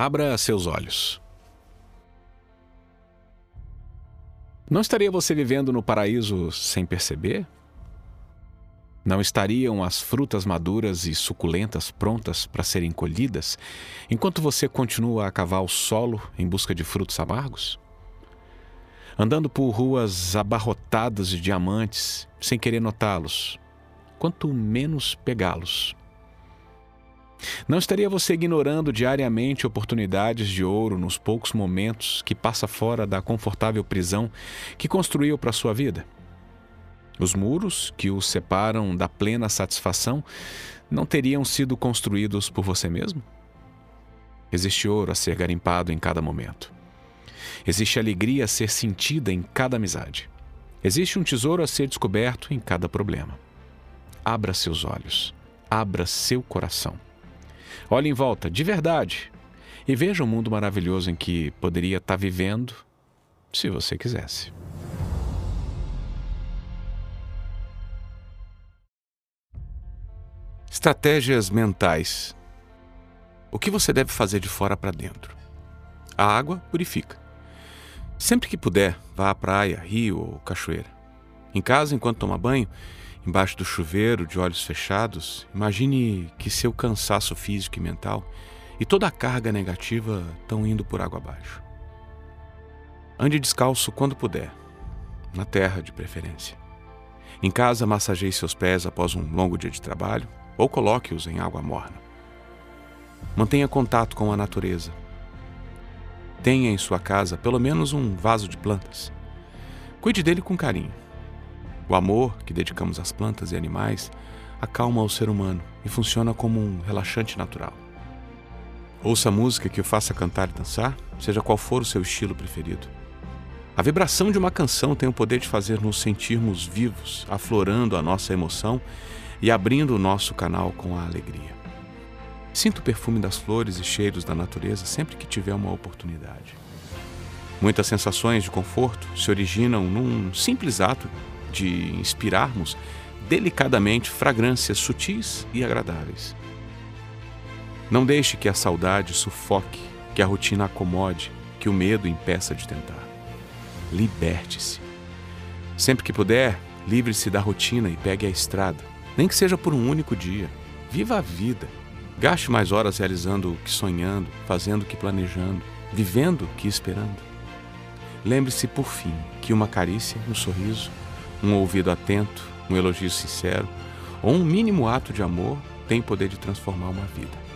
Abra seus olhos. Não estaria você vivendo no paraíso sem perceber? Não estariam as frutas maduras e suculentas prontas para serem colhidas, enquanto você continua a cavar o solo em busca de frutos amargos? Andando por ruas abarrotadas de diamantes, sem querer notá-los, quanto menos pegá-los. Não estaria você ignorando diariamente oportunidades de ouro nos poucos momentos que passa fora da confortável prisão que construiu para sua vida? Os muros que os separam da plena satisfação não teriam sido construídos por você mesmo? Existe ouro a ser garimpado em cada momento. Existe alegria a ser sentida em cada amizade. Existe um tesouro a ser descoberto em cada problema. Abra seus olhos, abra seu coração. Olhe em volta, de verdade, e veja o mundo maravilhoso em que poderia estar vivendo se você quisesse. Estratégias mentais. O que você deve fazer de fora para dentro? A água purifica. Sempre que puder, vá à praia, rio ou cachoeira. Em casa, enquanto toma banho, embaixo do chuveiro, de olhos fechados, imagine que seu cansaço físico e mental e toda a carga negativa estão indo por água abaixo. Ande descalço quando puder, na terra de preferência. Em casa, massageie seus pés após um longo dia de trabalho ou coloque-os em água morna. Mantenha contato com a natureza. Tenha em sua casa pelo menos um vaso de plantas. Cuide dele com carinho. O amor que dedicamos às plantas e animais acalma o ser humano e funciona como um relaxante natural. Ouça música que o faça cantar e dançar, seja qual for o seu estilo preferido. A vibração de uma canção tem o poder de fazer nos sentirmos vivos, aflorando a nossa emoção e abrindo o nosso canal com a alegria. Sinta o perfume das flores e cheiros da natureza sempre que tiver uma oportunidade. Muitas sensações de conforto se originam num simples ato de inspirarmos delicadamente fragrâncias sutis e agradáveis. Não deixe que a saudade sufoque, que a rotina acomode, que o medo impeça de tentar. Liberte-se. Sempre que puder, livre-se da rotina e pegue a estrada, nem que seja por um único dia. Viva a vida. Gaste mais horas realizando o que sonhando, fazendo o que planejando, vivendo o que esperando. Lembre-se, por fim, que uma carícia, um sorriso, um ouvido atento, um elogio sincero ou um mínimo ato de amor tem poder de transformar uma vida.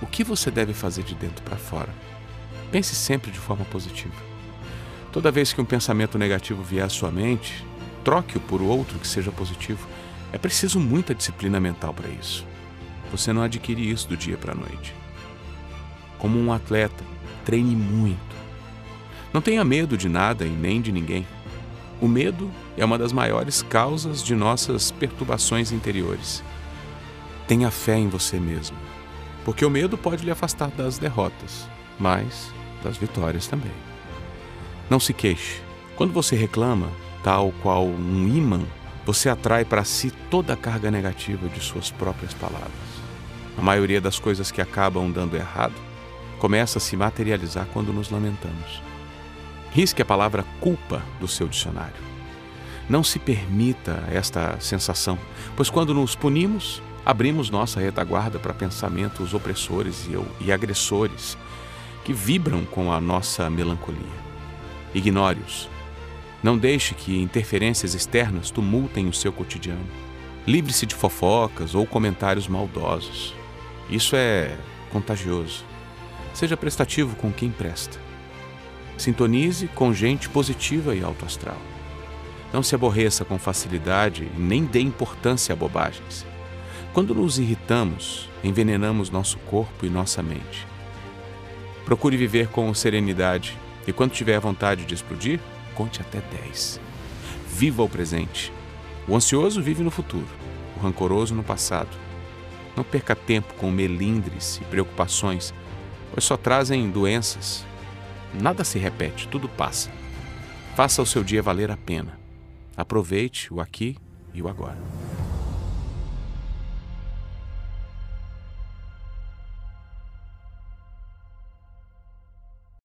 O que você deve fazer de dentro para fora? Pense sempre de forma positiva. Toda vez que um pensamento negativo vier à sua mente, troque-o por outro que seja positivo. É preciso muita disciplina mental para isso. Você não adquire isso do dia para a noite. Como um atleta, treine muito. Não tenha medo de nada e nem de ninguém. O medo é uma das maiores causas de nossas perturbações interiores. Tenha fé em você mesmo, porque o medo pode lhe afastar das derrotas, mas das vitórias também. Não se queixe. Quando você reclama, tal qual um imã, você atrai para si toda a carga negativa de suas próprias palavras. A maioria das coisas que acabam dando errado começa a se materializar quando nos lamentamos. Risque a palavra culpa do seu dicionário. Não se permita esta sensação, pois quando nos punimos, abrimos nossa retaguarda para pensamentos opressores e agressores que vibram com a nossa melancolia. Ignore-os. Não deixe que interferências externas tumultem o seu cotidiano. Livre-se de fofocas ou comentários maldosos. Isso é contagioso. Seja prestativo com quem presta. Sintonize com gente positiva e autoastral. Não se aborreça com facilidade e nem dê importância a bobagens. Quando nos irritamos, envenenamos nosso corpo e nossa mente. Procure viver com serenidade e quando tiver vontade de explodir, conte até 10. Viva o presente. O ansioso vive no futuro, o rancoroso no passado. Não perca tempo com melindres e preocupações, pois só trazem doenças, Nada se repete, tudo passa. Faça o seu dia valer a pena. Aproveite o aqui e o agora.